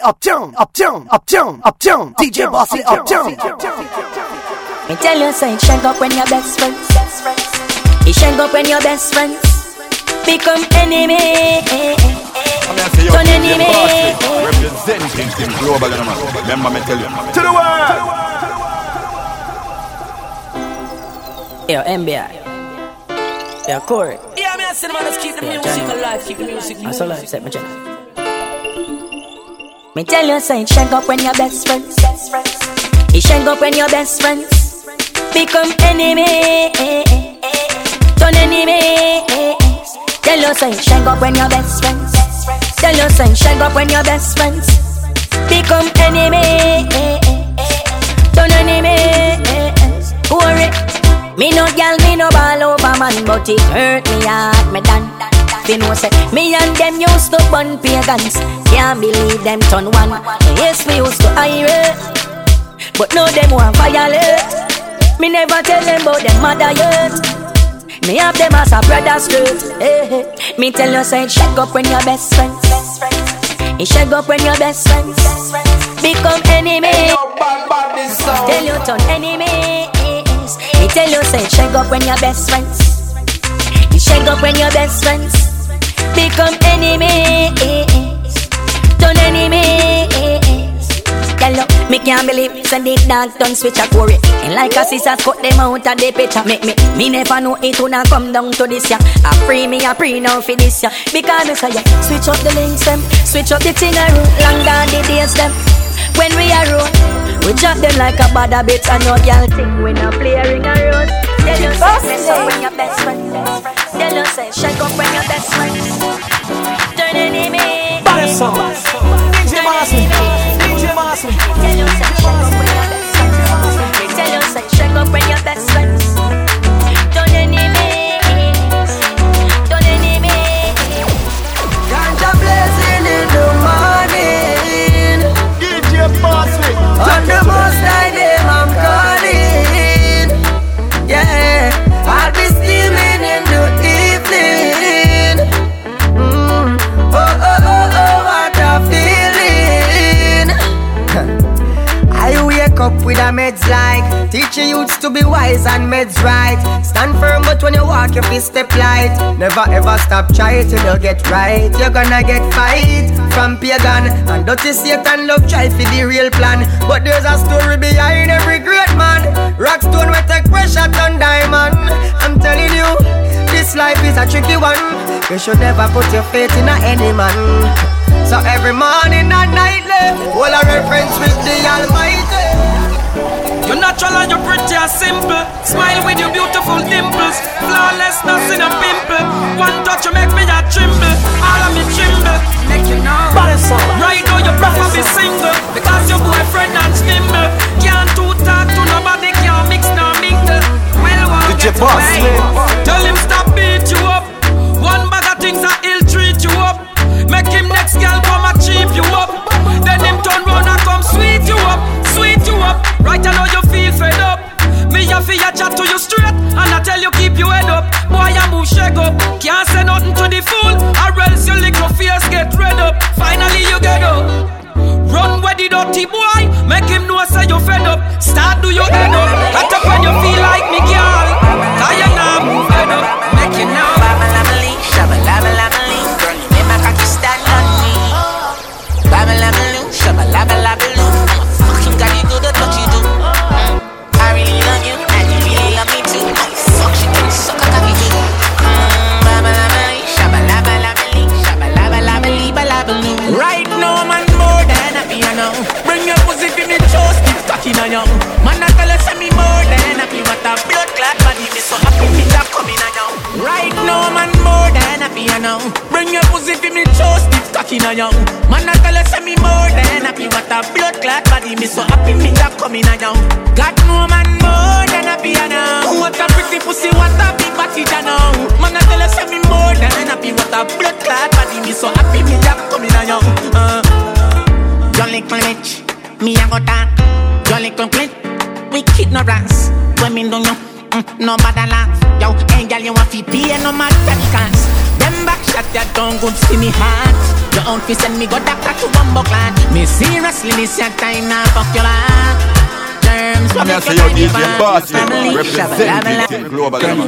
Uptown, uptown, uptown, uptown, DJ Bossley, uptown. Me tell you, say, shake up when your best friends. You shake up when your best friends become enemy. Turn enemy. Representing Team Global, you know, man. Remember me tell you. To the world. Yo, NBA. Yo, Corey. Yeah, man, cinema, let's keep the music alive, keep the music I saw life set my channel. Me tell you, say, shake up when your best friends. You shake up when your best friends become enemy. Turn enemy. Tell you, say, shake up when your best friends. Tell you, say, shake up when your best friends become enemy. Turn enemy. Worry. Me no gal, me no ball over man, but it hurt me heart, me done. You know say me and them used to burn pagans. Can't believe them turn one. Yes, we used to irate, but now them want violate. Me never tell them about them mother yet. Me have them as a brother straight. Hey, hey. Me tell you say shake up when your best friends. You shake up when your best friends become enemy. Tell you turn enemies. Me tell you say shake up when your best friends. Shake up when your best friends become enemies. Turn enemies. Tell you, me can't believe send the dog done switch a quarry. And like a sister cut them out of the picture. Make me, me never know it would come down to this yeah. I free me, I free now for this yeah. Because me say yeah, switch up the links them, switch up the thing I roll. Long down the days them. When we are roll, we drop them like a bad habit and no girl think we not play a ring a rose. Tell you say, mess up when your best friend. Tell you say, shake up when your best friend. Turn enemy. Body song. DJ Marcy. With a meds like. Teaching youths to be wise and meds right. Stand firm but when you walk your feet step light. Never ever stop try till you get right. You're gonna get fight from pagan. And dirty Satan love try for the real plan? But there's a story behind every great man. Rockstone will take pressure on diamond. I'm telling you this life is a tricky one. You should never put your faith in a any man. So every morning and nightly All a reference with the Almighty You're natural and you're pretty and simple. Smile with your beautiful dimples. Flawless, nothing a pimple. One touch you make me a tremble. All of me tremble. Make you know. Right now you prefer be single because your boyfriend and nimble. Can't too talk to nobody, can't mix nor mingle. Well, one DJ get Boss, away. man. Tell him stop beat you up. One bag of things that he'll treat you up. Make him next girl come and cheap you up. Then him turn round and come sweet you up, sweet you up. Right I know you feel fed up. Me a fi a chat to you straight and I tell you keep your head up. Boy I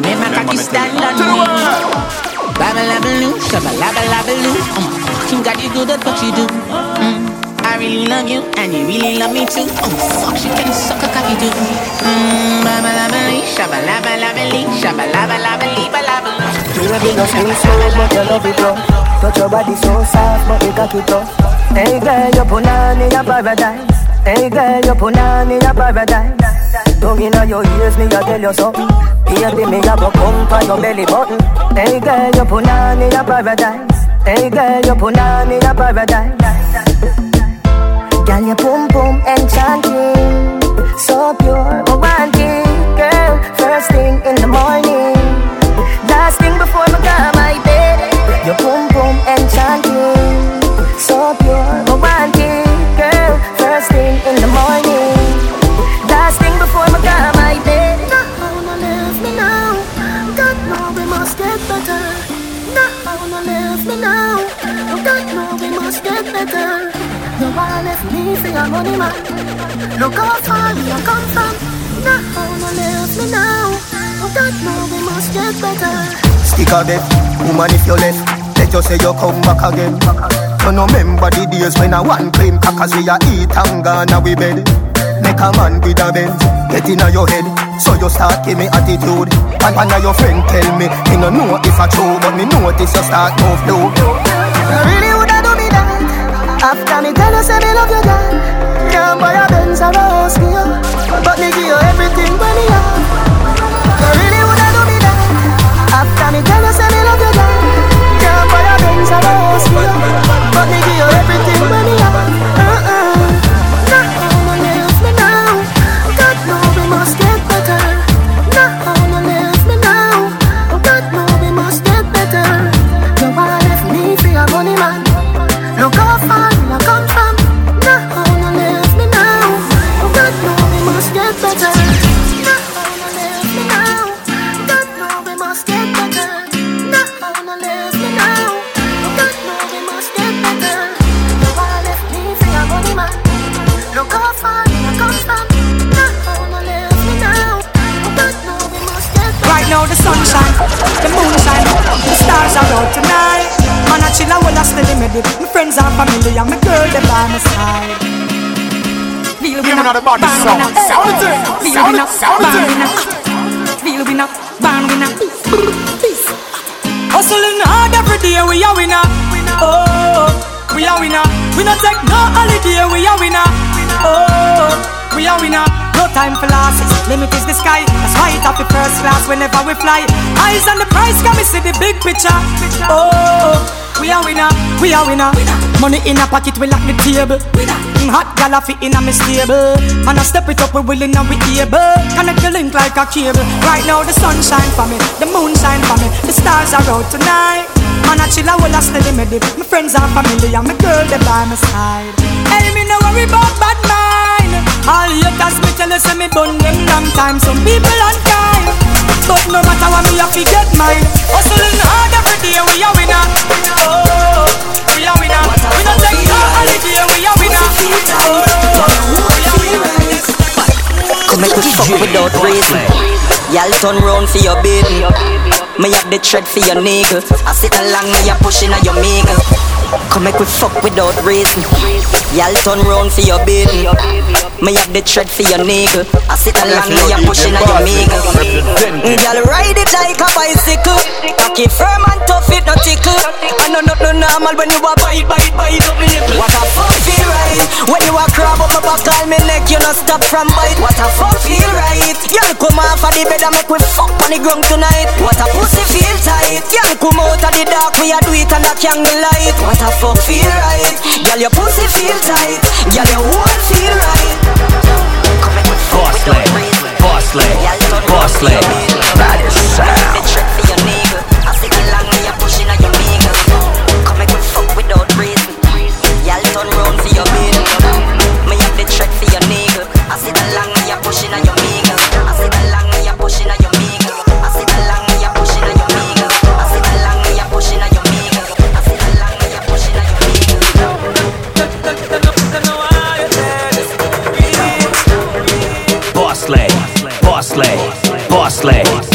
Remember cocky me stand tell on you. me. Babba labba loo, shabba labba labba loo. I'm a fucking god, you good at what you do. Mm. I really love you, and you really love me too. Oh fuck, she can suck a cocky too. Mm, babba labba lee, shabba labba labba lee, shabba labba labba lee, ba labba loo. Baby, no skin smooth, but you love it rough. Touch your body so soft, but you it tough. Hey girl, you put on in your paradise. Hey girl, you put on in your paradise. Tongue inna your ears, me a tell you something. Baby, me a go come for your belly button. Hey girl, you put on in your paradise. Hey girl, you put on in your paradise. Girl, your pum pum enchanting, so pure, romantic, girl. First thing in the morning, last thing before me go my bed. Your pum better. Stick a bet, woman if you left, let you say you come back again. You no remember the days when I one cream crackers we a eat and gone we bed. Make a man with a bend, get in inna your head, so you start give me attitude. And one of your friend tell me, he no know if I true, but me notice you start move low. You really woulda do me that? After me tell you say me love you, girl. Can't buy a Benz or a house but me give buy a house you, but me give you everything friends and and my girl, they by my side. Feel we me not body bang sound. we not. Sound it. Feel we not sound it bang we in. not. Feel we not we not. Hustling hard every day, we are winner. Oh, we are winner. We not take no holiday, we are winner. Oh, we are winner. No time for losses. Limit is the sky. That's why it's happy first class whenever we fly. Eyes on the prize, can we see the big picture? Oh, we are winner. We are winner. Money in a pocket, we lock the table. Mm, Hot gal a fit in a me stable. And I step it up, we willing and we able. Connect the link like a cable. Right now the sun shine for me, the moon shine for me, the stars are out tonight. Man, I chill a whole a steady me dip. My friends are family and my girl they by my side. Hey, me no worry about bad mind. All haters me tell you say me done them long time. Some people unkind, but no matter what me have to get mine. Hustling hard every day, we are winner. Oh, we are winner. We don't take no holiday, we are winner. Oh, we are winner. Come make we fuck without reason. Y'all turn round for your baby. Me have the thread for your nigga. I sit along me, you pushing on your meagle. Come make we fuck without reason. Y'all turn round for your baby. Me have the thread for your nigga. I sit along me, you pushing on your meagle. Mm, y'all ride it like a bicycle. Cocky firm and tough, it no tickle. Not no normal when you a bite, bite, bite up me. What a fuck feel right when you a crab up my back, call me neck, you no stop from bite. What a fuck feel right. Y'all come off of the bed and make we fuck on the ground tonight. What a pussy feel tight. Y'all come out of the dark, we a do it under candlelight. What a fuck feel right. Y'all your pussy feel tight. Y'all your whole feel right. Boss reason. boss lady, boss baby. That is sound. slay.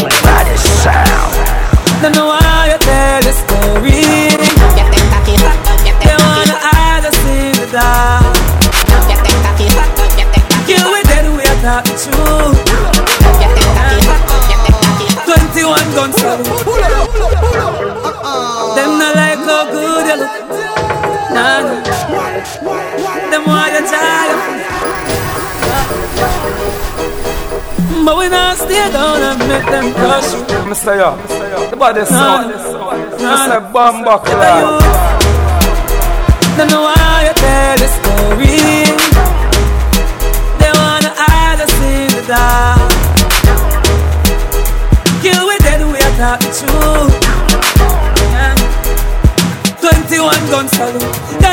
But we not stay down and make them crush you. Mr. Yo, the body sound. Mr. Bomba Club. Don't know why you tell the story. They wanna hide us in the dark. Kill with dead we are talking to. Yeah. 21 guns salute.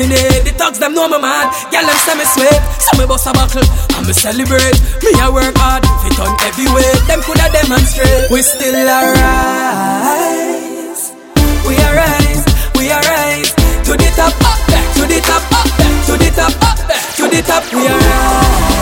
destiny. The thugs them know me mad, girl them say me sweat, so me bust a bottle and me celebrate. Me I work hard, fit on heavyweight. Them coulda demonstrate. We still arise, we arise, we arise to the top, up back, to the top, up back, to the top, up back, to the top. We arise.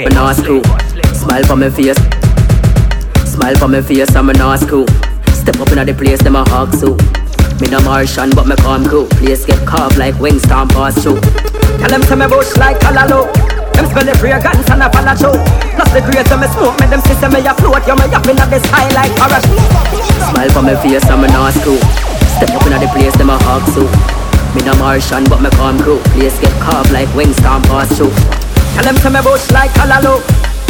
Me I'm not screw. Smile for me face. Smile for me face, I'm not screw. Step up inna the place, them a hog so. Me no Martian, but me come cool. Place get carved like wings, stomp pass through. Tell them to me bush like Calalo. Them spell the fragrance and a follow show. Plus the grace of me smoke, me them system me a float. You me up inna the sky like parachute. Smile for me face, I'm not screw. Step up inna the place, them a hog so. Me no Martian, but me come cool. Place get carved like wings, stomp pass through. Tell them to me bush like Calalo.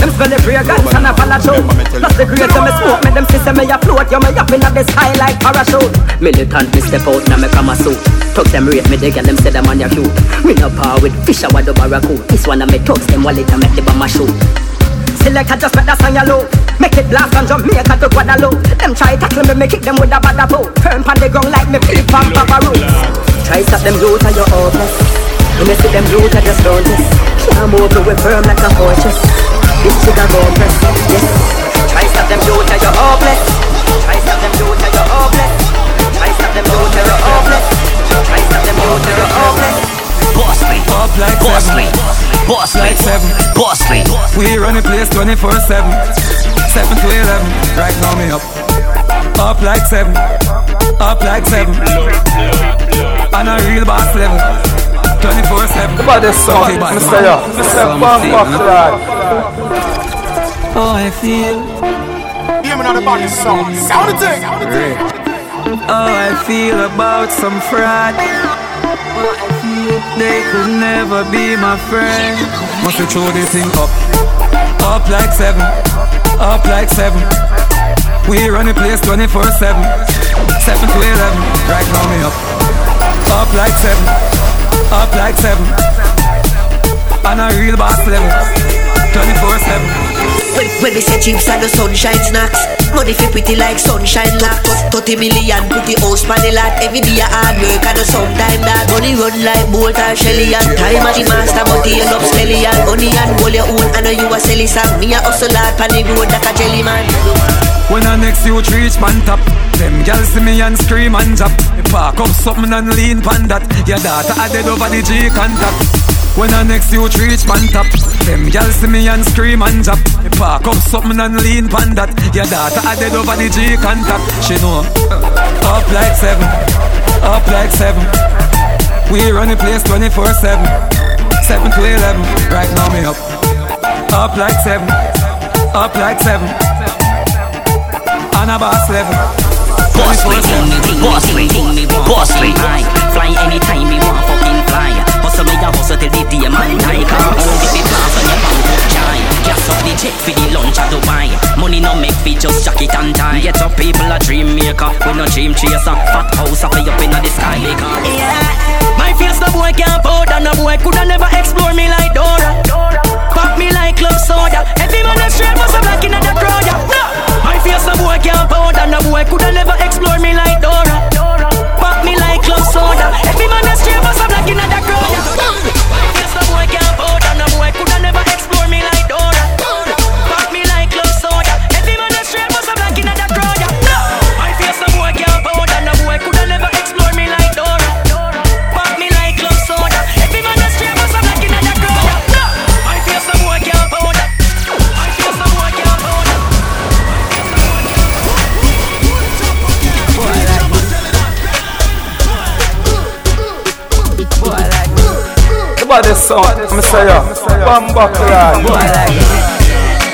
Them spell the fragrance and a show. Plus the of me smoke, me them system me a float. You me up inna the sky like parachute. Militant, me step out, now me come a suit. Talk them rate me, they get them say them on your cute. Me no power with fish, I the barracoon. This one of me talks, them wallet and make the bomber shoot. Select I just make that song yellow Make it blast from Jamaica to Guadeloupe Them try tackle me, me kick them with a bad apple Firm pan the ground like me feet from Papa Roots Try stop them youth and you're. When you see them youth, I just don't this. Can't move me, we firm like a fortress. This chick a go press, yes. Try stop them youth and you're hopeless. Try stop them youth and you're hopeless. Try stop them youth and you're hopeless. Try stop them youth and you're hopeless. Bossley, Up like Bossley, seven. Bossley, Like seven. Bossley. We run the place 24 7. 7 to 11. Right now, me up. Up like seven. Up like seven. On a real boss level. 24 7. The body song, Mr. Yo. Mr. Bump Up Lad. Oh, I feel. Hear me on the body song. Sound the thing. Oh, I feel about some fraud. They could never be my friend. Must have throw this thing up. Up like seven. Up like seven. We run the place 24 7. 7 to 11. Right now, me up. Up like seven. Up like seven. On a real boss level. 24 7. When, when me say chips and the sunshine snacks Money fi pretty like sunshine locks. 30 million put the house pan the lot. Every day a hard work and a sometime that Money run like bolt or shelly. And Time as the master but he end up skelly and Money and hold your own I know you a selly song Me a hustle hard pan the road like a jelly man. When I next youth reach man top Them gal see me and scream and jump park up something and lean pan that. Your daughter a dead over the G contact When I next youth reach man top. Them gal see me and scream and jump. Me park up something and lean pan that. Your daughter a dead over the G contact. She know uh, Up like seven Up like seven. We run the place 24 7 7 to 11 Right now me up Up like seven Up like seven. On a boss level. Bossley, Bossley, Bossley. I fly anytime me want fucking fly. Hustle me a hustle till the day man die. Can't hold if it plans on your bank up shy. Gas up the jet for the lunch at Dubai. Money no make fi just jack it and tie. Get up people a dream maker. We no dream chaser. Fat house up up inna the sky. Yeah. My face no boy can't powder No boy coulda never explore me like Dora Pop me like club soda Every man that's straight must have black inna the crowd yeah. No. My face no boy can't powder No boy coulda never explore me like Dora Pop me like club soda Every man that's straight must have black inna the crowd yeah. My face no boy can't powder No boy coulda never explore The body song, Mr. Yo. Bump Up Lad. Boy like me,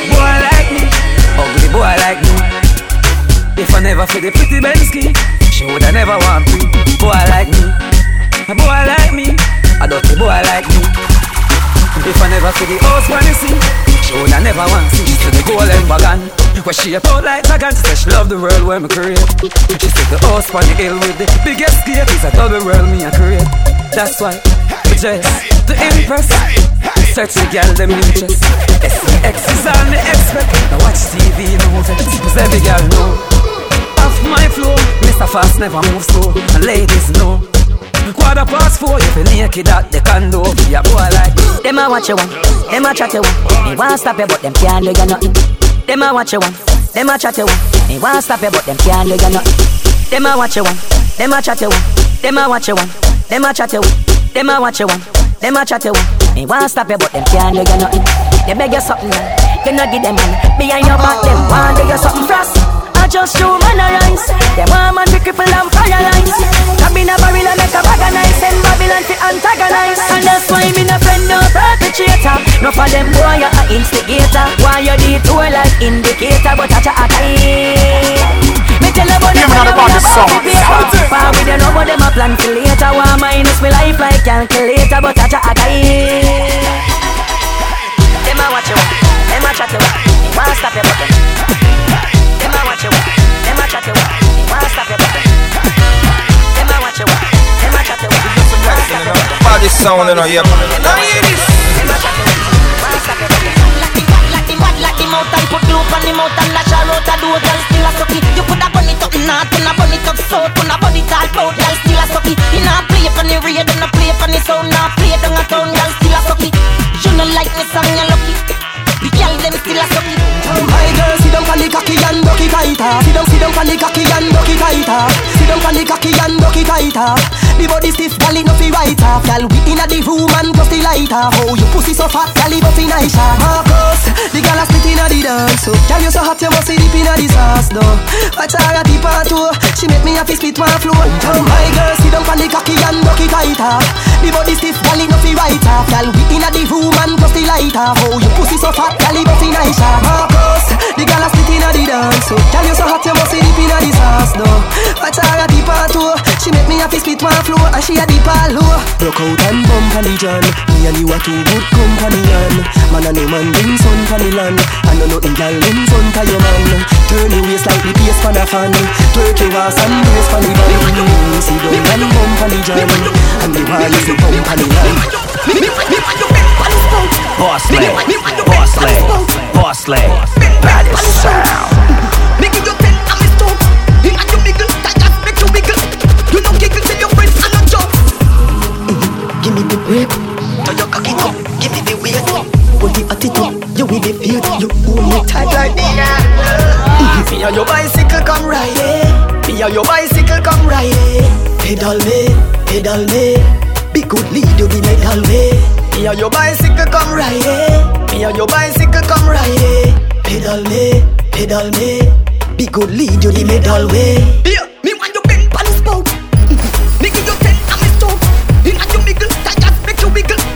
boy like me, ugly boy like me. If I never feel the pretty Bensky, she woulda never want me. Boy like me, a boy like me, a dirty boy like me. If I never see the house you see, she woulda never want see. See the golden wagon, where she a out like dragon. She say she love the world where me create. She see the house on the hill with the biggest gate. It's a double world me a create. That's why we just to impress. The girl them interest. SX is on the expect. Now watch TV no vex. Cause every girl know. Off my flow, Mr. Fast never move slow. And ladies know. Quarter past four, if you naked at the condo, be a boy like. Them a watch you one, them a chat you one. Me want stop you, but them can't do you nothing. Them a watch you one, them a chat you one. Me want stop you, but them can't do you nothing. Them a watch you one, them a chat you one. Them a watch you one, them a chat you one. Them a watch you one, them a chat you. Me want stop you, but them can't do you nothing. They beg you something, you no give them man. Behind your back, them want do you something fast. I just human rise. Them want man to cripple and paralyze. Come in a barrel and make a bag of nice. Send Babylon to antagonize. And that's why me no friend no perpetrator. No for them boy you a instigator. Why you detour like indicator, but chat a Me tell you about them about the song. Far with you know but them a plan for later. Why minus me life like calculator, but I chat a Them a watch you, them a chat you. Wanna stop you, but them. Them a watch you, them a chat you. Wanna stop you, but them. Them a watch you, them a chat you. Wanna stop you, but them. Body sound, you know, yeah. Them a chat like and put glue on the mouth and lash her out a door, girl still a suck it. You coulda burn it up north, and a burn it up south, and a it all out, girl still a suck it. You nah play for the radio, nah play for the sound, nah play down a town, girl still a suck it. You no like me song, you lucky. The girl them still a suck it. My girl, sit down on the cocky and duck it tighter. Sit down, sit down on the cocky and duck it tighter. Sit down on the cocky and duck it tighter. The body stiff, it no fi right off. Gal we inna the room and plus the lighter. Oh, your pussy so fat, gal it buffy nice. Marcus, the gal a split inna the dance. Oh. So, gal you so hot, you must see deep inna the sauce though. Watch her a deep part two. She make me a fi split one floor. Oh, my girl, sit down on the cocky and duck it tighter. The body stiff, it no fi right off. Gal we inna the room and plus the lighter. Oh, your pussy so fat, gal it buffy nice. Marcus, the gal a split inna the dance. Oh. So, gal you so hot, you must see deep inna the sauce though. Watch her a deep part two. She make me a fi split one floor and she a deep all low. Broke out and bump on the John. Me and you are two good companion. Man and no man bring sun from the land. And no nothing gal in front of your man. Turn your waist like the bass pan a fan. Twerk your ass and brace pan the band. See down and bump on the John. And the wall is the bump on the land. Boss leg, boss leg, boss leg, baddest sound. Give me the break. Now you cock it up. Give me the weight. Put the attitude. You with the feel. You hold me tight like. Me and your bicycle come ride it. Me and your bicycle come ride it. Pedal me, pedal me. Be good lead you the medal way. Me and your bicycle come ride it. Me and your bicycle come ride it. Pedal me, pedal me. Be good lead you the medal way. Yeah, me because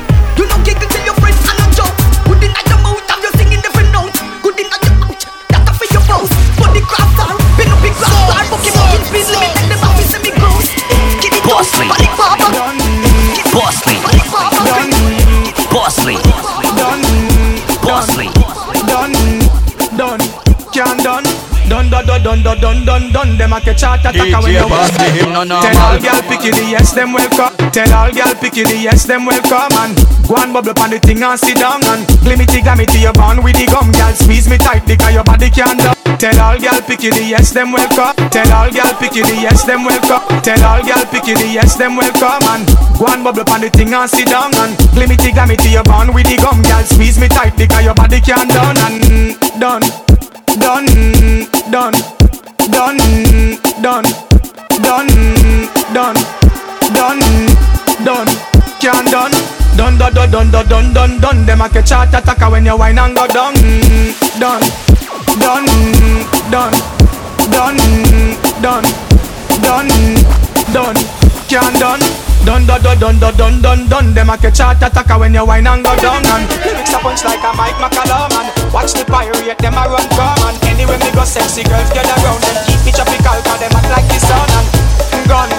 Done, done, done, done, done. Them a catch heart attack when you Boss League, him no normal. Tell all gal picky the yes, them welcome. Tell all gal picky the yes, them welcome. And go and bubble on the thing and sit down and glimity glamity you born with the gum, gal squeeze me tight because your body can't down. Tell all gal picky the yes, them welcome. Tell all gal picky the yes, them welcome. Tell all gal picky the yes, them welcome. And go and bubble on the thing and sit down and glimity glamity you born with the gum, gal squeeze me tight because your body can't down and done done, done, done, done, done, done, done, done, can done. Done, done, done, done, done, done, done, done. Them a catch heart attack when you whine and go down. Done, done, done, done, done, done, done, can done. Done, done, done, done, done, done, done, done. Them a catch heart attack when you whine and go down. And lyrics a punch like a Mike McCallum. And watch the pirate, them a run come. And anywhere me go, sexy girls get around. and keep me tropical, cause them act like the sun. And gun,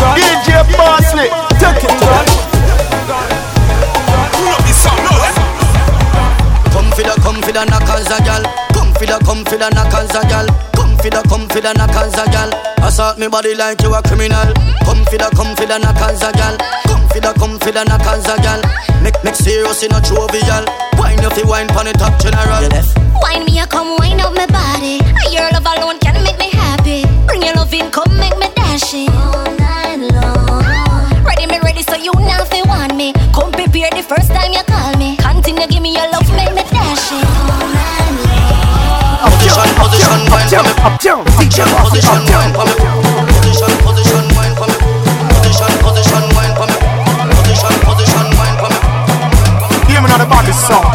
gun. DJ Bossley, take it gun. Come for the, come for the knockers a gal. Come for the, come for the knockers a gal. Come for the, come for the knockers a gal. Assault me body like you a criminal. Come for the, come for the knockers a gal. Come for the, come for the knockers a gal. Make, make serious in a jovial. Wine you fi wine pon the top general. Wine me, a come wine up my body. Your love alone can make me happy. Bring your love in, come make me dash it. All night long. Ready me ready, so you now fi want me. Come prepare the first time you call me. Continue give me your love, up down, feet up, up, up down. Position, position, wine for me. Position, position, wine for me. Position, position, wine for me. Me song.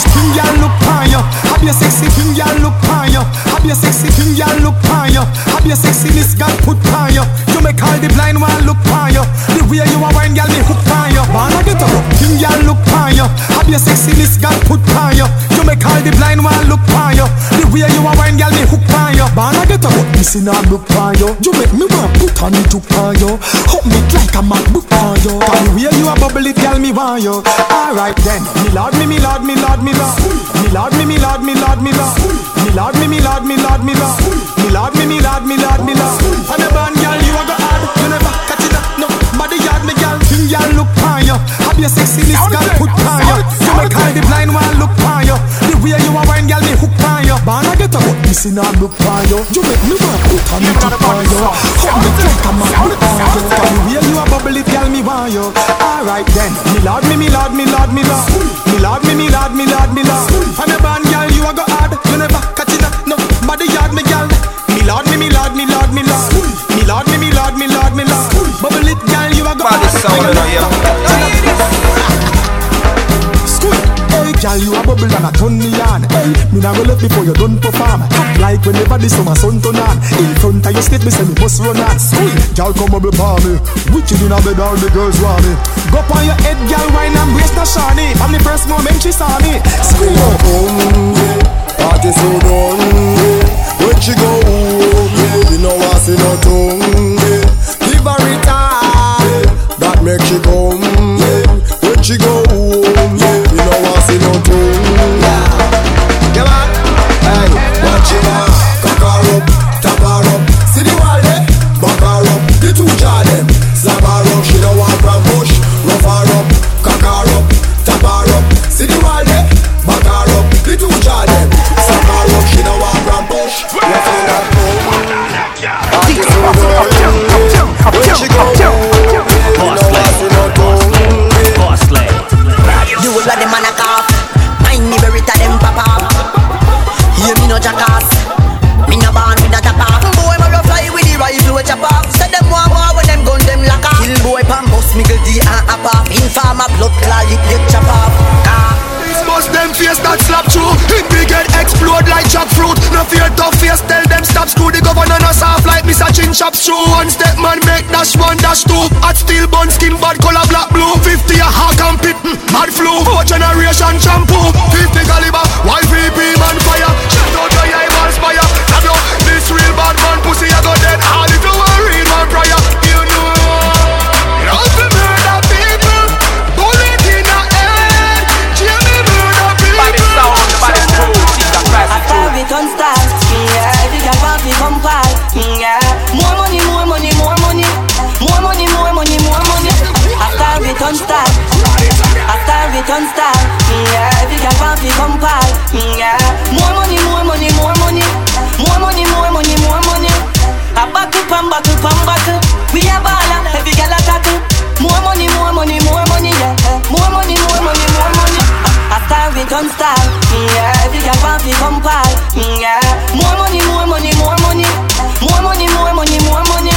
Thing look. I be a sexy thing look. I be a sexy thing look. I be a sexiness God put on. You make all the blind one look. The way you wine, get thing look. I be a put. You make all the blind one look on you. The are wine, y'all me hook on you. Wanna get up, missing all look on you. You make me want put on it to on you. Hug me like a MacBook on you. The way you a bubble it, girl, me want you. Alright then, me lord, me, me lord, me lord, me lord. Me lord, me, me lord, me lord, me lord. Me lord, me, me lord, me lord, me lord. Me lord, me, me lord, me lord, me lord. And a band, girl, you a go hard. You never catch it up, no. Body yard, me girl, thing, girl, look on you. Have your sexiness, girl, put on you. You make all the blind one look on you. Way you a wine, girl, me hook on you. Banna get up, missing all look on you. You make me want put on up on you. Hug me like a man look on you. And the way you a bubble it, girl, me want you. Alright then, me lord, me, me lord, me lord, me lord. Me lord, me, me lord, me lord, me lord. And a band, girl, you a go hard. You never catch it up, no. Body yard, me girl. Me lord, me, me lord, me lord, me lord. Me lord, me, me lord, me lord, me lord. Bubble it, girl, you a go hard. Baddest sound in here. School. Girl, you a bubble and a turn me on. Hey, me nah go left before you done perform. Like whenever the summer sun turn on. In front of your state, me say me must run on. School. Girl, come bubble for me. Wicked in a bed, all the girls want me. Go on your head, girl, wine and brace the shawny. From the first moment We done style, yeah. Every girl want to come pal, yeah. More money, more money, more money, more money, more money, more money.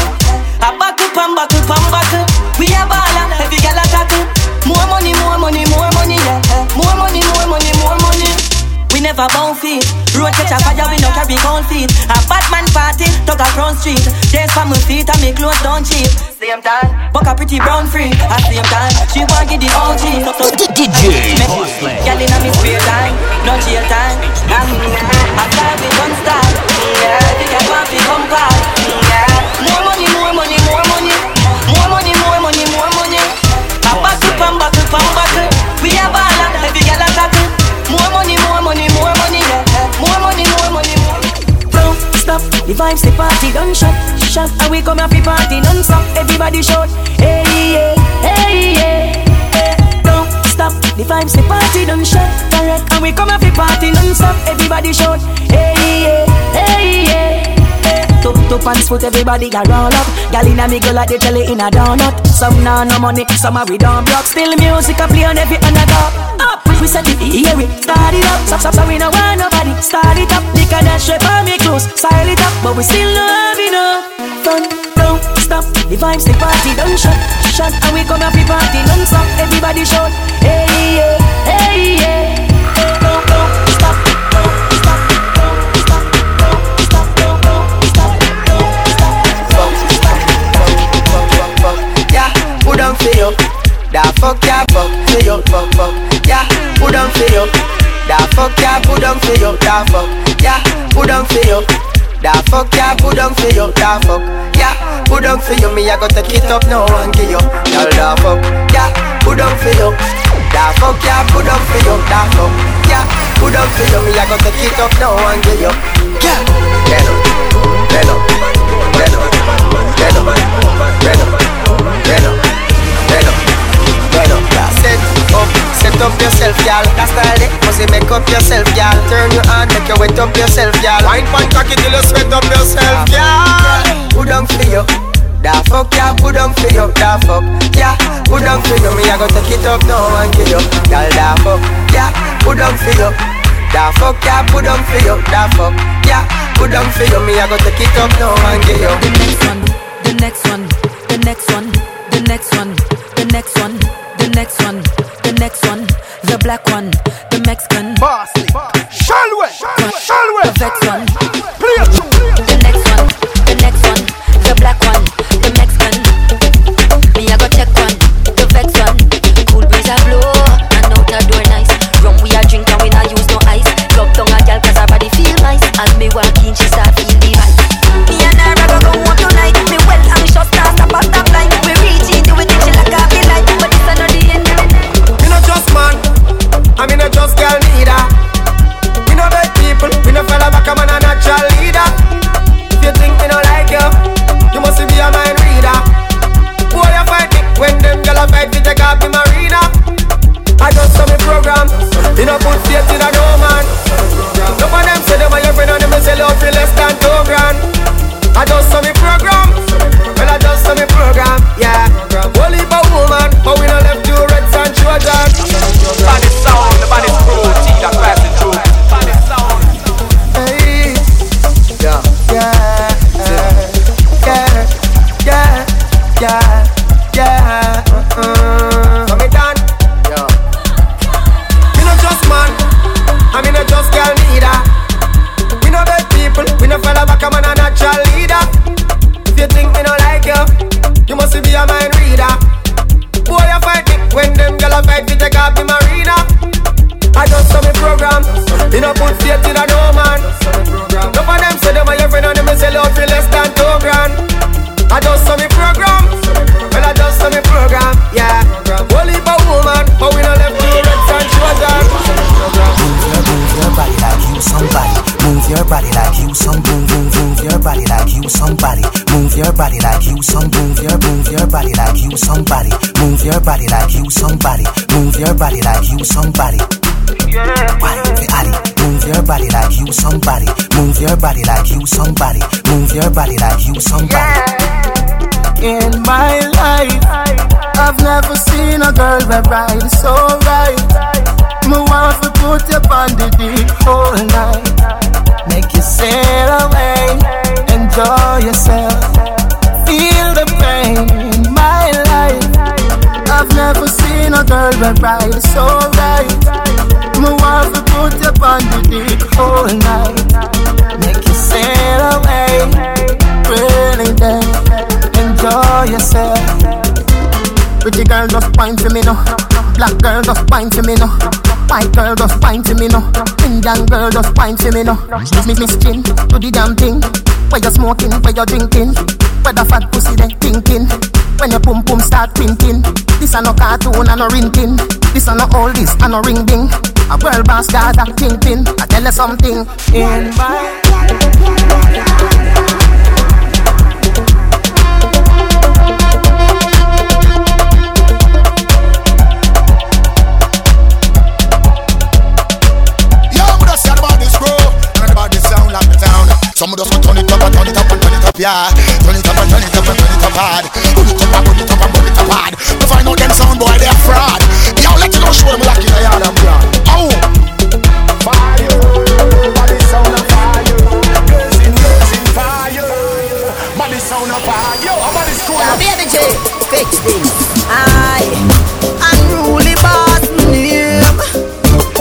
A buckle, pam, buckle, pam, buckle. We a baller, every girl a tackle. More money, more money, more money, yeah. More money, more money, more money. We never bound feet. Road catch a fire, we no carry cold feet. A bad man party, talk a front street. Days for my feet and me clothes don't cheap. Same time, buck a pretty brown free. At same time, she want get the OG. So so DJ Girl inna me spare time, no jail time. And uh, after we done start, yeah, the girl want fi come back. Yeah, more money, more money, more money, more money, more money, more money. A buckle, pam, buckle, pam, buckle. We the vibes, the party don't shut, shut. And we come happy party non-stop, everybody shout, hey yeah, hey yeah. Don't stop, the vibes, the party don't shut, correct. And we come happy party non-stop, everybody shout, hey yeah, hey yeah. Top, top and foot, everybody got roll up. Gal inna me go like they jelly in a donut. Some nah no money, some a we don't block. Still music a play on every another. Up, we set it, here we start it up. Stop, stop, so we no want nobody, start it up. Lick a dash shape on me close, style it up. But we still no have enough fun. Don't stop, the vibes, the party don't shut, shut. And we come happy party non-stop. Everybody everybody shout. Hey yeah, hey yeah. Don't, don't da fuck. Yeah, put on for you. Da fuck ya, put on for you, da fuck. Yeah, put on for you. Me I got to take it up now and give you. Y'all da fuck. Yeah, put on for you. Da fuck ya, put on for you, da fuck. Yeah, put on for you. Me I got to take it up now and give you. Yeah, get up, get up, get up, get up, get up, set up yourself, y'all. That's style it. Must you make up yourself, y'all. Turn your hand, make you wet up yourself, y'all. Wine pan cocky till you sweat up yourself, y'all. On for you. Da fuck ya, on for you, da fuck put on for you. Me I go take it up now and give you, y'all da fuck put on for you. Da fuck ya, on for you, da fuck put on for you. Me I go take it up now and give you. The next one, the next one, the next one, the next one, the next one, the next one, the next one, the black one, the Mexican. Boss, Shalwe, Shalwe, the vex one. Play body like you somebody. Move your body like you somebody. Why the alley? Move your body like you somebody. Move your body like you somebody. Move your body like you somebody. In my life, I've never seen a girl that ride so right. Want to put you on the deep whole oh, wine for me no. White girl just wine for me no. Indian girl just wine for me no. Miss me miss chin, do the damn thing. Where you smoking, where you drinking, where the fat pussy they thinking. When your pum pum start printing, this a no cartoon and no rinting. This a no all this and no ring ding. A world boss got a kingpin. I tell you something in my. up, yeah. Turn it up and turn it up and turn it up hard. Pull it up and pull it up and pull it up hard. To find out them sound boy, they're fraud. Yo, let you know, show them like in the yard. Oh! Fire, body sound fire. Fire. Body sound fire. Yo, I'm baby Aye. Unruly boss, name.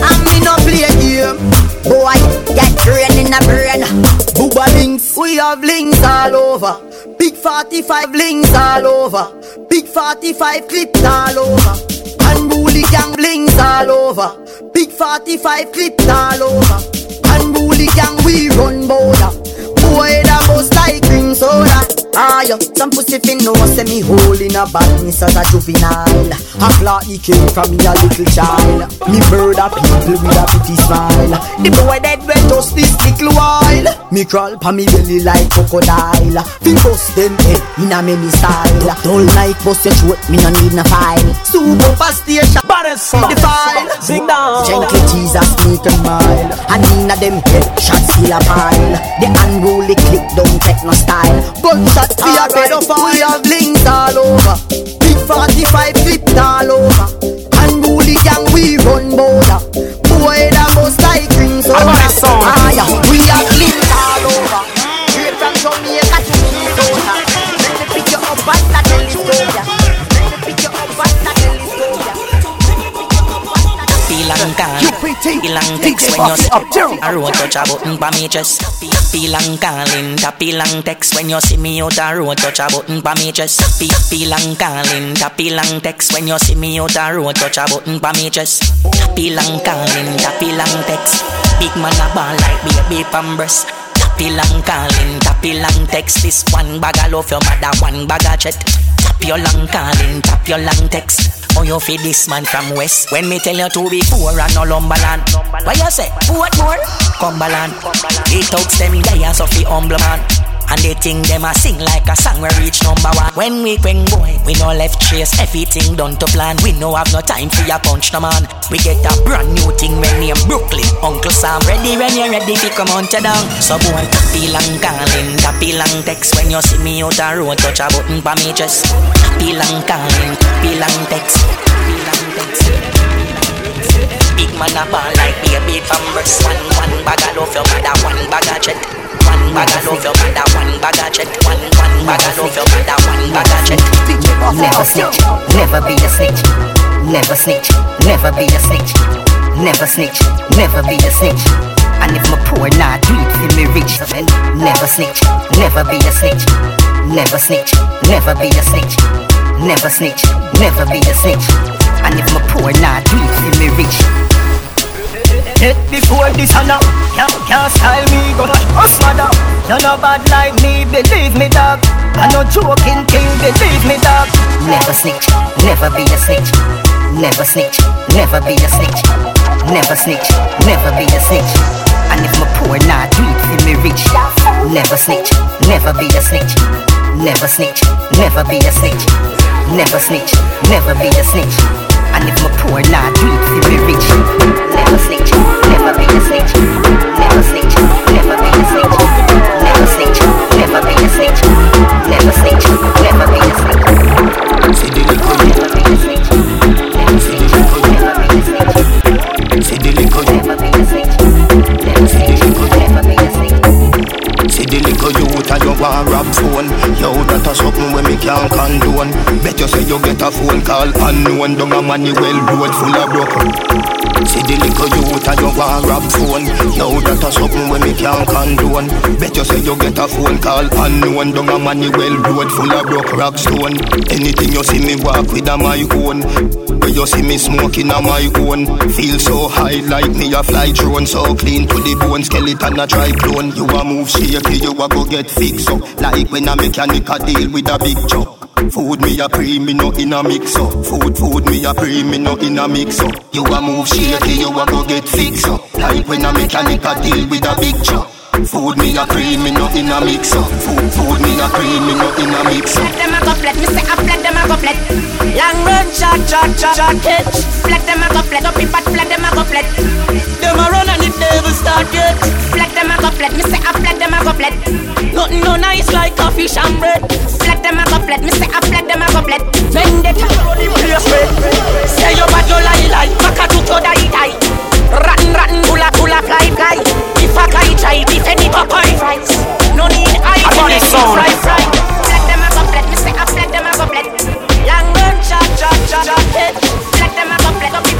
and me no play game. Boy, get trained in a brain blings all over. Big 45 links all over. Big 45 clips all over. Unruly gang links all over. Big 45 clips all over. Unruly gang we run border. Boy that bust like green soda. Ah, yo, some pussy fin know say me hole in a badness as a juvenile. A clock he came from me a little child. Me murder people with a pretty smile. The boy dead when just this little while. Me crawl pa me belly like crocodile. Fi bust them head in a many style. Dull like bust your throat, me no need no file. Super fast station, baddest the file. Sing down. Gently Jesus sneak a mile. And a them head shots still a pile. The unruly click don't take no style. Gunshot we are pedophile. We have links all over. Big 45 clipped all over. Unruly gang we run border. Boy that bust like green soda. Calling, pilang text when you see a road touch a button pa me chest. Pilang calling, tapilang text when you see me out a road touch a button pa me chest. Pilang calling, tapilang text when you see me out a road touch a button pa me chest. Pilang calling, tapilang text. Big man a ball like baby Pampers. Tapilang calling, tapilang text. This one bag of love your mother, one bag of chat. Tap your long calling, tap your long text. Oh, you feed this man from west. When me tell you to be poor and no lumberland. Why you say, what more? Cumberland. It talks them there so the humble man. And they think them a sing like a song we reach number one. When we queng boy, we no left chase. Everything done to plan. We no have no time for your punch no man. We get a brand new thing when name Brooklyn. Uncle Sam ready when you're ready fi come on to down. So boy, tappy lang calling, tappy lang text when you see me out a road touch a button pa me chest. Tappy lang calling, tappy lang text, tappy lang text. Big man a ball like baby pampers One, one bag of love your mother, one bag of check One Never snitch, never be a snitch. Never snitch, never be a snitch. Never snitch, never be a snitch. And if my poor not do it for me rich, never snitch, never be a snitch. Never snitch, never be a snitch. Never snitch, never be a snitch. And if poor not do it for me rich. Hit before this and now Can't, can't style me, go us mother You're not bad like me, believe me dog I no joking king, believe me dog Never snitch, never be a snitch. Never snitch, never be a snitch. Never snitch, never be a snitch. And if my poor not do it me rich. Never snitch, never be a snitch. Never snitch, never be a snitch. Never snitch, never be a snitch. And if my poor not it for me rich. Never snitch, never be a snitch. Never snitch, never be a snitch. Never snitch, never be a snitch. Never snitch, never be a snitch. See the little snitch. See the little snitch. See the little Never be a snitch. Never the little youth and you want rap phone Yo, that a something when me can't condone. Bet you say you get a phone call unknown. Down a Manuel road full of broke See the little youth and you want rap phone Yo, that a something when me can't condone. Bet you say you get a phone call unknown. Down a Manuel road full of broke rock stone. Anything you see me walk with a my own. Where you see me smoking a my own. Feel so high like me a fly drone. So clean to the bone skeleton a try clone You a move shaky, you a go get fixed up. Like when a mechanic a deal with a big truck. Food me a pre, me no in a mix up. Food, food me a pre, me no in a mix up. You a move shaky, you a go get fixed up. Like when a mechanic a deal with a big truck. Food me a pre, me no in a mix up. Food, food me a pre, me no in a mix up. Flat Them a go flat, me say a flat, them a go flat. Long run, shot, shot, shot, shot, catch. Flat, them a go flat, up in pot, flat, them a go flat. Them a run and it never start yet. Flat, them a go flat, me say a flat, them a go flat. Nothing no nice like a fish and bread. Flat, them a go flat, me say a flat, them a go flat. Vendetta, running place red. Say you bad, you lie, lie. Maka to to die, die. Rotten, rotten, bulla, bulla, fly, fly. If a guy try, beef any Popeye fries. No need eye, I got this sound. fry, fry. Flat, them a go flat, me say a flat, them a go flat. Long run, shot, shot, shot, shot, hit. Flat, them a go flat, up in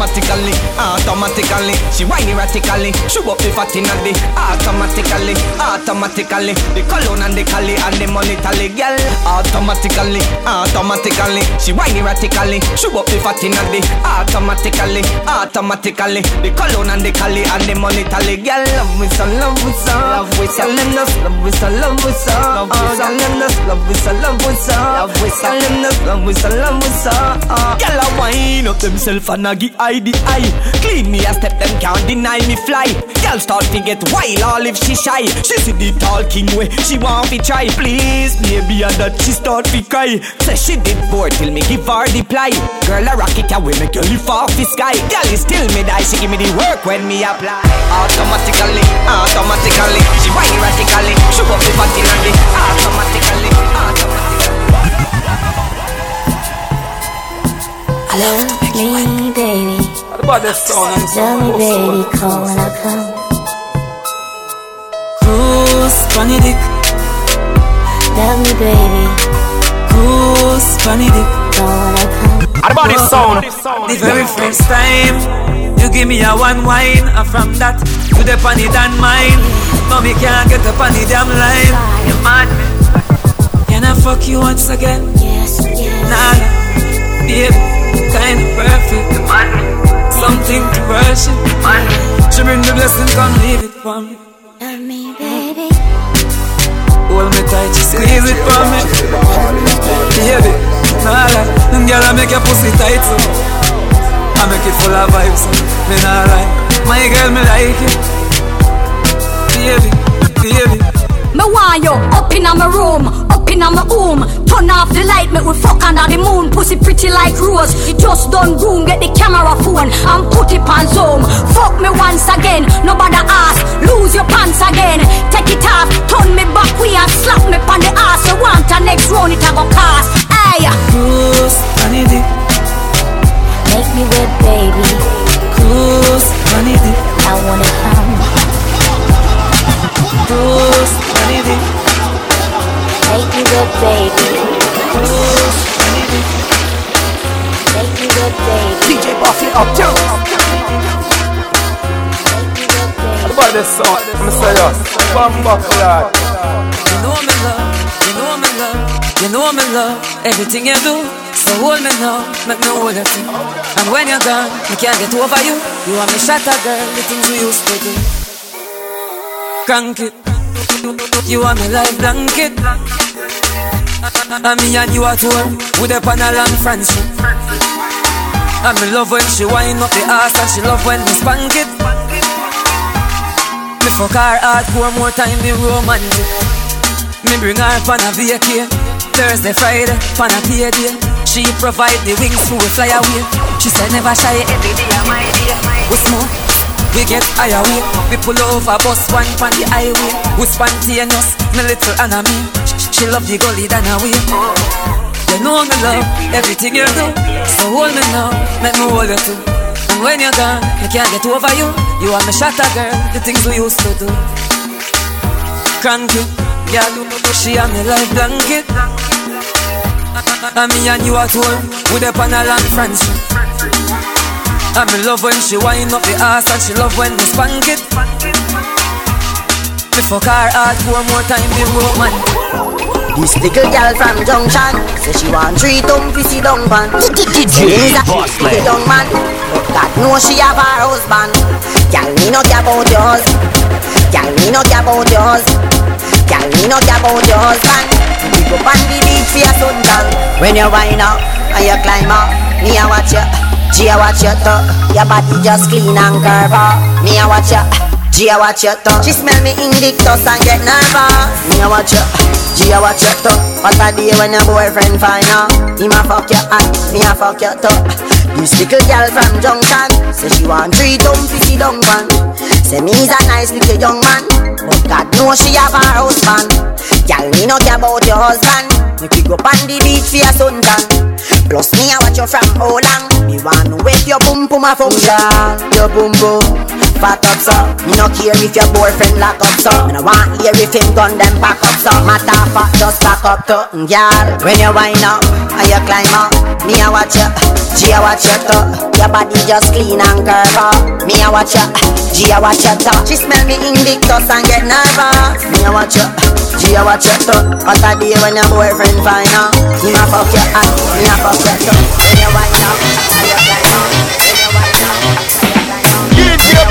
Automatically, automatically She whine erratically, show up the fat inna the automatically, automatically. The cologne and the cali and the money tally, girl. Automatically, automatically. She whine erratically, show up the fat inna the automatically, automatically. The cologne and the cali and the money tally, girl. Love with some, love with some, love with some, love with some, love with some, love with oh, some, love with some, love with some, love with some, love with some, love with some. Girl, I wind up themself and I give I the eye. Clean me a step, them can't deny me fly. Girl start to get wild, all if she shy. She see the tall king way, she want to try. Please, baby, and that she start to cry. Say she did bored till me give her the ply. Girl, a rock it away, make her lift off the sky. Girl, is still me die, she give me the work when me apply. Automatically, automatically, she whine erratically. She up the body automatically, automatically. Love me, baby. What about the sound and Tell me, baby, come when I come. Cruise, funny dick. Tell me, baby, Cruise, funny dick. come when I come. What about the sound? The very first time you give me a one wine, and from that to the funny than mine. Now me can't get up on the damn line. You mad me? Can I fuck you once again? Yes, yes. Nah, babe, kinda perfect. You mad me? Something to worship. She bring the blessing, come leave it for me. Tell me, baby. Hold me tight, she squeeze it for me. Baby, nah lie, them gyal a make your pussy tight so. I make it full of vibes, so. me nah lie. My girl, me like it. Baby, baby. Me want you up in my room, up in my home. Turn off the light, make we fuck under the moon. Pussy pretty like rose. You just done room, get the camera phone and put it on zoom. Fuck me once again, nobody ask. Lose your pants again. Take it off, turn me back, we and slap me on the ass. You want a next round, it a go cast. Hey, Cruise, funny dick, Make me wet, baby. cruise, funny dick, I wanna come. Cruise, funny dick, Make me wet, baby. cruise, funny dick. Make me wet, baby. DJ Bossley Uptown. What about the sound? I'm say yo, Bamba Clad. You know me love, you know me love, you know me love everything you do. So hold me now, make me hold you. And when you're gone, me can't get over you. You are me shatter girl, the things we used to do. Crank it, you are me life blanket. And me and you at home, with a panel and friendship. And me love when she wind up the ass and she love when me spank it. Me fuck her hardcore more time be romantic. Me bring her on a vacay Thursday, Friday, on a payday She provide the wings so we fly away She said never shy every day my day We smoke, we get higher way We pull over bus one on the highway. We spontaneous, me little enemy She, she love the gully than a way You know me love everything you do. So hold me now, make me hold you too. And when you're gone, me can't get over you. You are my shatter girl, the things we used to do. Cranky, girl, she and me like blanket. And me and you at home with a panel and friendship. And me love when she wind up the ass and she love when me spank it. Me fuck her hardcore more time be romantic. This little girl from Junction Say she want three tongue pussy down pan. DJ Boss The young man But God know she have her husband. Girl me no care about yours Girl me no care about yours Girl me no care about your husband. We go on the beach for your sundown. When you wind up and you climb up Me a watch you G a watch you too Your body just clean and curve up. Me a watch you G a watch you too She smell me Invictus and get nervous. Me a watch you G a watch you too What a day when your boyfriend find out. Him a fuck you and me a fuck you too This little girl from Junction. Say she want three dumb pussy down pan Say me's a nice little young man. But God know she have her husband. Girl me no care about your husband. Make you go on the beach for your suntan Plus me I watch you from how long? Me want to wet your boom boom a function. Your boom boom Fat up so Me no care if your boyfriend lock up so Me no want hear if him gun them back up so Matter fat just back up to Girl When you wind up and you climb up Me I watch you G I watch you top, your body just clean and curve up. Me I watch your, G I watch you top. She smell me Invictus and get nervous. Me I watch your, G I watch you top. What a day when your boyfriend find out. Me a fuck your ass, me a fuck your top. When you wind up, and you climb up.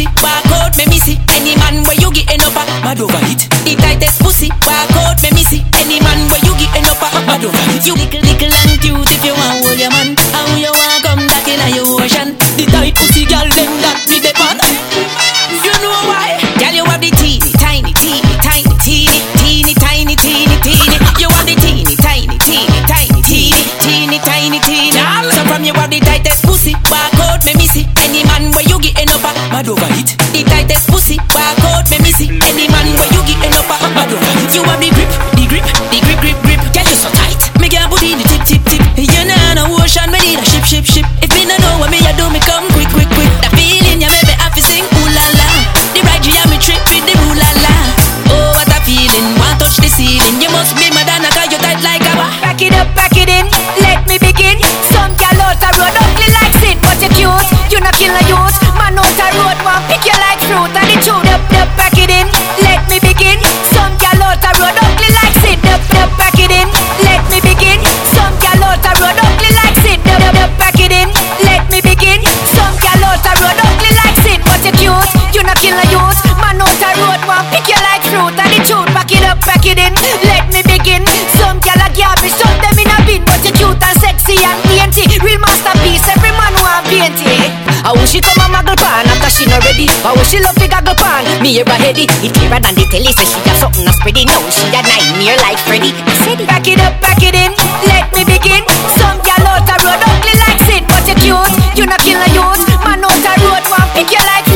pussy, barcode me miss it. Any man where you getting up a mad over hit. The tightest pussy, barcode me miss it. Any man where you getting up a mad over hit. You little, little and cute if you want hold your man. How you want come back in a your ocean? The tight pussy girl them that be the pan. You know why? Girl, you have the teeny, tiny, teeny, tiny, teeny, teeny, tiny, teeny, teeny. You want the teeny, tiny, teeny, tiny, teeny, teeny, tiny, teeny. So from you have the tightest pussy, barcode me miss it. Any man getting up a mad over it. The tightest pussy, barcode me miss it. Any I wish she love the goggle pan. Me hear a heady. It clearer than the telly say she got something a spready. Now she a nightmare like Freddy. I said it. Back it up, back it in. Let me begin. Some gal out a road ugly like sin, but you cute. You not kill a youth. Man out a road want pick you like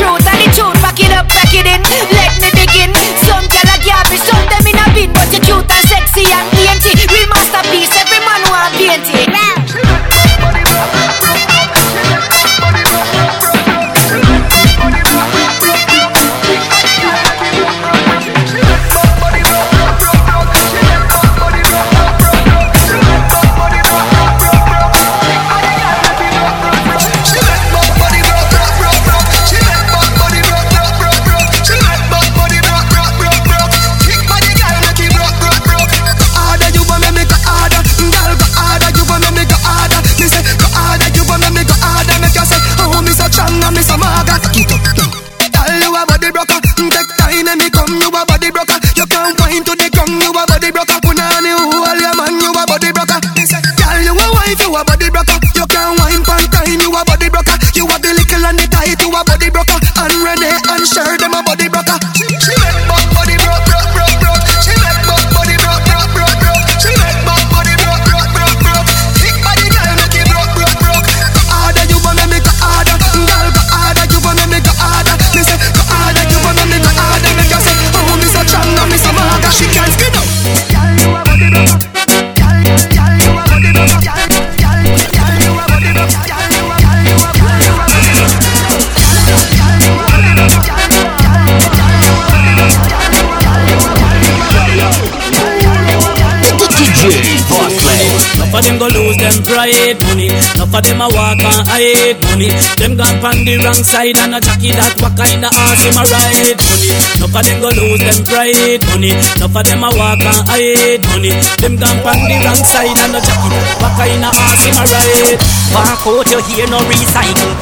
of them go lose them pride money. Enough of them a walk and hide money. Them gone pan the wrong side and a jockey that what kind of ass him a ride money. Enough of them go lose them pride money. Them a walk and hide money. Them gone pan the wrong side and a jockey what kind of ass him a ride. Walk out your here no recycle.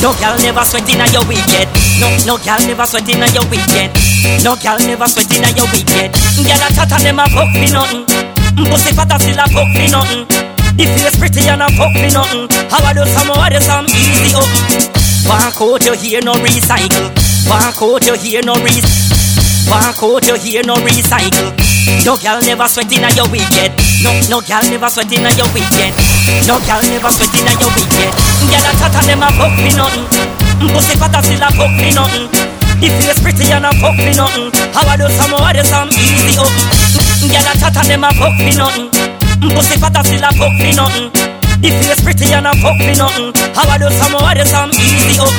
No girl never sweat in your wicked. No, no girl never sweat in your wicked. No girl never sweat in your a chat and them a fuck me nothing. Pussy fat a still a fuck me nothing. The face pretty and a fuck me nothing. How I do some more, do some easy oh. up. Walk out your here no recycle. Walk out your here no recycle. Walk out your here no recycle. No girl never sweat in your wicked. No, no girl never sweat in your wicked. No girl never sweat in your wicked. Girl a and them a fuck me nothing. Pussy fat and still a fuck me nothing. The face pretty and a fuck me nothing. How I do some more, do some easy up. Gyal a chat and them a fuck me nothing. Pussy fat and still a fuck me nothing. The face pretty and a fuck me nothing. How I do some more, I do some easy up.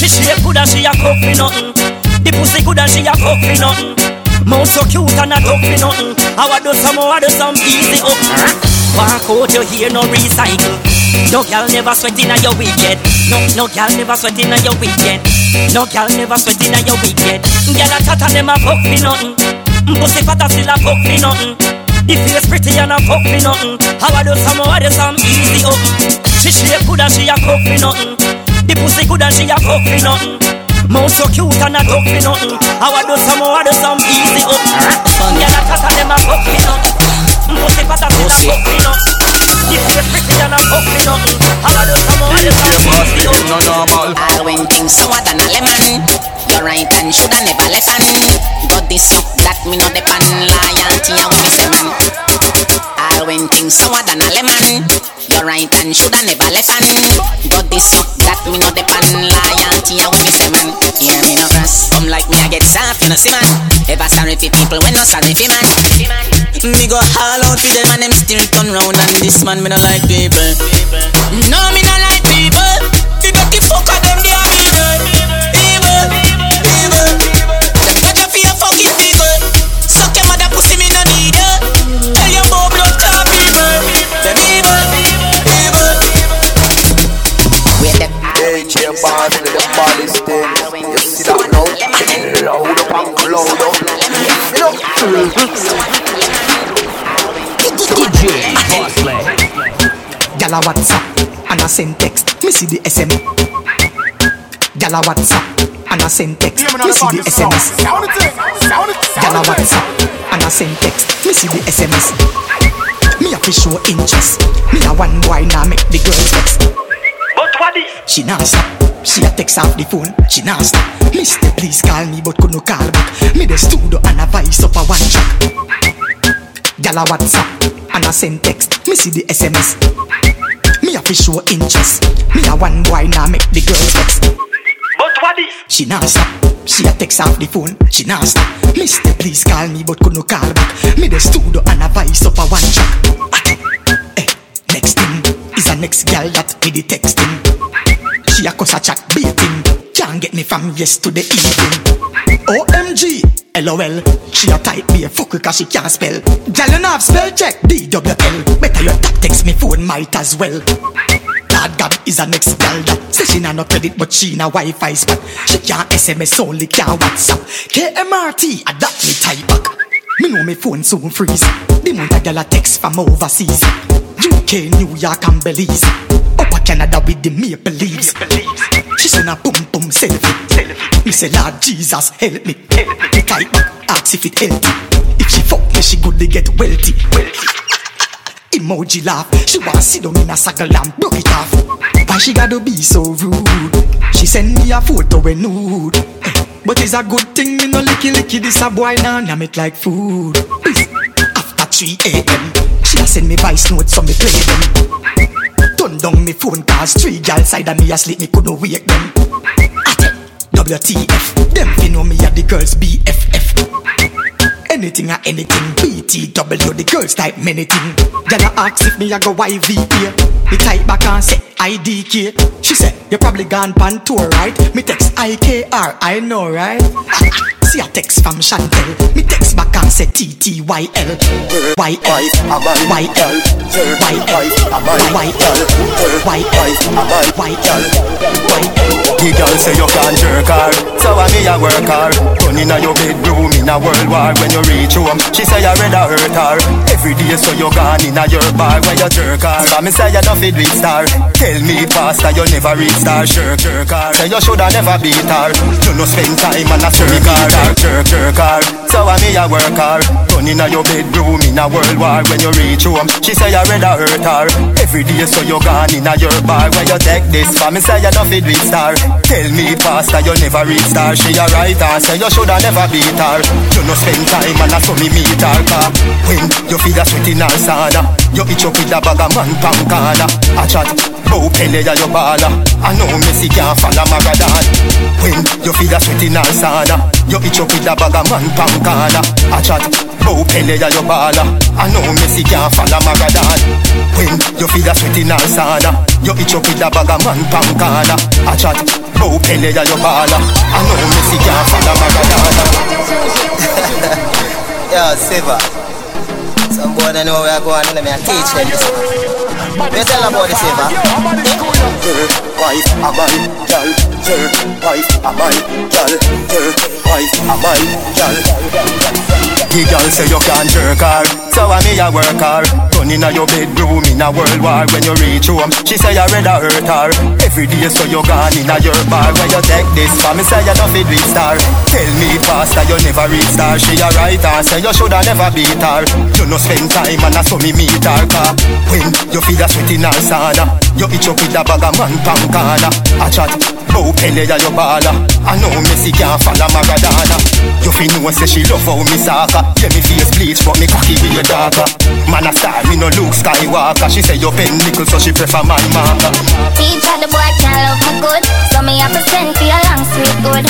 She shape good and she a cook me nothing. The pussy good and she a fuck me nothing. Mouth so cute and a duck me nothing. How I do some more, I do some easy up. Walk out your hair, no recycle. No girl never sweat inna your weekend. No, no girl never sweat inna your weekend. No girl never sweat inna your weekend. Girl a chat and them a fuck me nothing. Pussy fat and still a fuck me nothing. The face pretty and a fuck me nothing. How I do some more, do some easy up. She shape good and she a cook me nothing. The pussy good and she a fuck me nothing. Mouth so cute and a duck me nothing. How I do some more, do some easy oh. up. Girl a chat and them a fuck me nothing. Pussy fat and still a fuck me nothing. The face pretty and a fuck me nothing. How I do some more, I do some easy up. No normal. All when things sour than a lemon. You're right and shoulda never left hand. Got this up that me not depend loyalty how me say man. All when things sour than a lemon. You're right and shoulda never left hand. Got this up that me not depend loyalty how me say man. Hear me no cross. Come like me I get soft, you know see man. Ever sorry for people when no sorry for man. Me go all out for them and them still turn round and this man me no like people. No me no like people. The dirty fucker them loud up. Know? DJ Bossley. Gyal a WhatsApp and a send text. Me see the SM. Gyal a WhatsApp and a send text. Me see the SMS. Gyal a WhatsApp and a send text. Me see the SMS. Me a fi show interest. Me a one boy now make the girls vex. But what is? She not stop. She a text off the phone. She not stop. Mister, please call me, but could no call back. Me the studio and a voice up a one track. Gyal a WhatsApp and a send text. Me see the SMS. Me a fi show interest. Me a one boy now make the girls text. But what is? She not stop. She a text off the phone. She not stop. Mister, please call me, but could no call back. Me the studio and a voice up a one track. Eh, next thing is a next girl that me the texting. She a cuss a chat baiting. Can't get me from yesterday evening. OMG, LOL. She a type me a fuck cause she can't spell. Girl, you have spell check. DWL. Better your tap text me phone might as well. Lord God is a next girl that say she nah no credit but she na Wi-Fi spot. She can't SMS only can't WhatsApp. KMRT a that me type back. Me know me phone soon freeze. The month a girl a text from overseas. UK, New York and Belize. Up a Canada with the maple leaves. She send a boom boom selfie. Me say Lord Jesus help me. Me type back ask if it healthy. If she fuck me she good to get wealthy. Emoji laugh. She wanna sit down in a saddle and broke it off. Why she gotta be so rude? She send me a photo when nude. But it's a good thing me no licky licky this a boy now yam it like food. After 3 a.m. She a send me voice notes so me play them. Turn down me phone cause three gal side of me asleep me couldn't wake them. WTF, them fi know me a the girls BFF. Anything or anything, BTW, the girls type many thing. Girl a ask if me a go YVA. Me type back and say IDK. She said you probably gone pan tour right? Me text IKR, I know right? See a text from Chantel. Me text back and say TTYL. YL, YL, YL, YL, YL, YL. The girl say you can't jerk her So I me a work her. Run inna your bedroom in a world war When you reach home. She say you rather hurt her. Every day so you gone inna your bar Where you jerk her. So me say you not fit with star. Tell me pastor you never reach star Jerk jerk her. Say you shoulda never beat her. You no spend time and a circle her Jerk jerk her So I me a work her Run inna your bedroom in a world war. When you reach home She say you rather hurt her. Every day so you gone inna your bar. Where you take this For me say you not fit with star. Tell me pastor you never reach star. She a her Say you shoulda never beat her. You no spend time and a so me meet her car When you feel a sweat in her sauna You itch up with a bag of man pan corner. A chat Bow Pele your baller. I know Messi can't follow Maradona. When you feel a sweat in all sauna, you up with a bag of man pan corner. I chat, bow Pele ya your baller. I know Messi can't follow Maradona. When you feel a sweat in all sauna, you itch up with a bag of man pan corner. I chat, bow Pele ya your baller. I know Messi can't follow Maradona. Yo, Siva. Some boy they know where I go and let me teach them this. You tell about the Siva. Wife, a man, gal, your wife, a man, gal, your wife, a man, gal. The girl say you can't jerk her, so I me a work her. Turn inna your bedroom in a world war. When you reach home, she say you rather hurt her. Every day so you gone inna your bar. When you take this for me, say you no fit reach star. Tell me faster you never reach star. She a writer, say you shoulda never beat her. You no spend time and I saw me meet her car. When you feel a sweat in her sauna, you itch up with a bag of man pan corner. I chat, oh, bow pele ya your baller. I know Messi can't follow Maradona. You fi know say she love how me soccer. Yeah me face bleach but me cocky with your darker. Man a star, me no look Skywalker. She say you pen nickel so she prefer man marker. Teacher, the boy can't love me good, so me have to send for your long sweet good.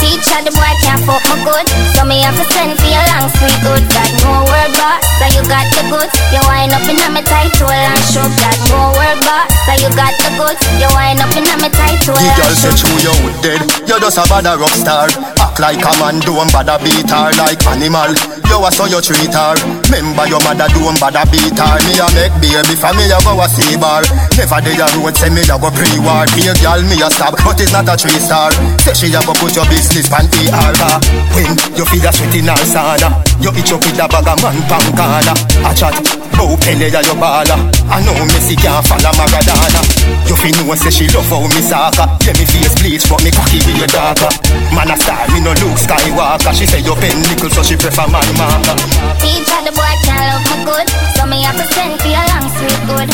Teacher, the boy can't fuck me good, so me have to send for your long sweet good. Got no word boss, so you got the goods. You wind up in my tight hole and show. Got no word boss, so you got the goods. You wind up in my tight hole The girl say true you dead. You just a bad rock star. Act like a man don't bother beat her like animal. You a so you treat her. Remember your mother don't bother beat her. Me a make baby for me a go a see bar. Never dey a road say me a go pre-war. Here girl me a stab but it's not a three star. Say she a go put your business pan ER car When you feel a sweat in her sauna You itch up with a bag of man pan corner. A chat Bow Pele ya your baller I know Messi can't follow Maradona. You fi know say she love how me soccer Yeah me face bleach but me cocky with your darker. Man a star me no look Skywalker. She say you pen nickel so she prefer man marker. Teacher, the boy can't love me good, so me have to send for your long sweet good.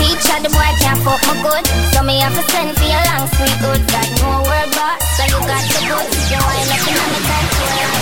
Teacher, the boy can't fuck me good, so me have to send for your long sweet good. Got no word boss, so you got the goods. You wind up in my tight